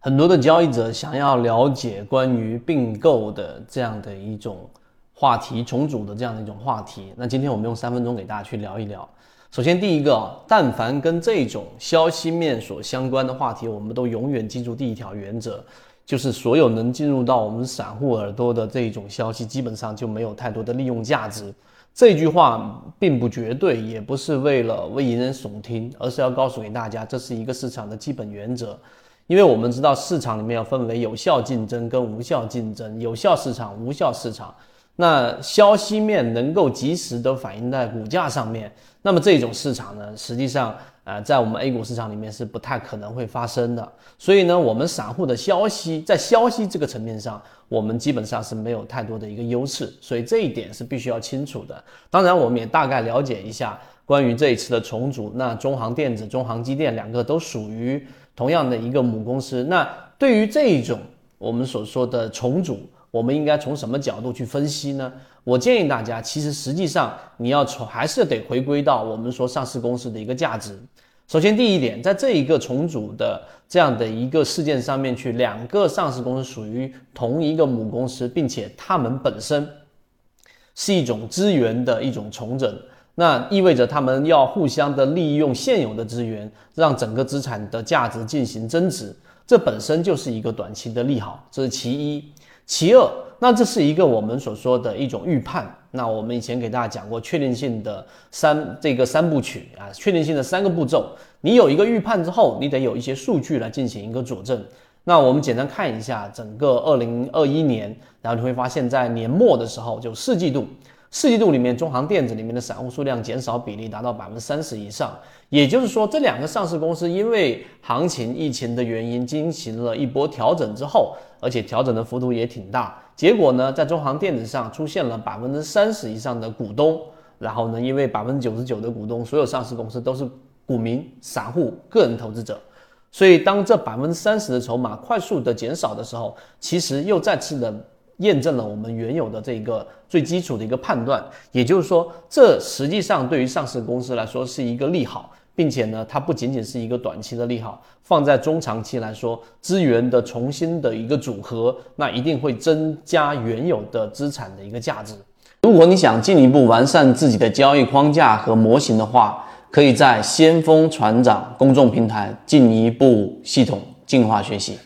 很多的交易者想要了解关于并购的这样的一种话题，重组的这样的一种话题。那今天我们用三分钟给大家去聊一聊。首先，第一个，但凡跟这种消息面所相关的话题，我们都永远记住第一条原则，就是所有能进入到我们散户耳朵的这一种消息，基本上就没有太多的利用价值。这句话并不绝对，也不是为了为引人耸听，而是要告诉给大家，这是一个市场的基本原则。因为我们知道市场里面要分为有效竞争跟无效竞争，有效市场、无效市场。那消息面能够及时的反映在股价上面，那么这种市场呢，实际上呃，在我们 A 股市场里面是不太可能会发生的。所以呢，我们散户的消息在消息这个层面上，我们基本上是没有太多的一个优势。所以这一点是必须要清楚的。当然，我们也大概了解一下关于这一次的重组。那中航电子、中航机电两个都属于。同样的一个母公司，那对于这一种我们所说的重组，我们应该从什么角度去分析呢？我建议大家，其实实际上你要从还是得回归到我们说上市公司的一个价值。首先，第一点，在这一个重组的这样的一个事件上面去，两个上市公司属于同一个母公司，并且它们本身是一种资源的一种重整。那意味着他们要互相的利用现有的资源，让整个资产的价值进行增值，这本身就是一个短期的利好，这是其一。其二，那这是一个我们所说的一种预判。那我们以前给大家讲过确定性的三这个三部曲啊，确定性的三个步骤。你有一个预判之后，你得有一些数据来进行一个佐证。那我们简单看一下整个二零二一年，然后你会发现在年末的时候，就四季度。四季度里面，中航电子里面的散户数量减少比例达到百分之三十以上，也就是说，这两个上市公司因为行情、疫情的原因进行了一波调整之后，而且调整的幅度也挺大。结果呢，在中航电子上出现了百分之三十以上的股东，然后呢，因为百分之九十九的股东，所有上市公司都是股民、散户、个人投资者，所以当这百分之三十的筹码快速的减少的时候，其实又再次的。验证了我们原有的这个最基础的一个判断，也就是说，这实际上对于上市公司来说是一个利好，并且呢，它不仅仅是一个短期的利好，放在中长期来说，资源的重新的一个组合，那一定会增加原有的资产的一个价值。如果你想进一步完善自己的交易框架和模型的话，可以在先锋船长公众平台进一步系统进化学习。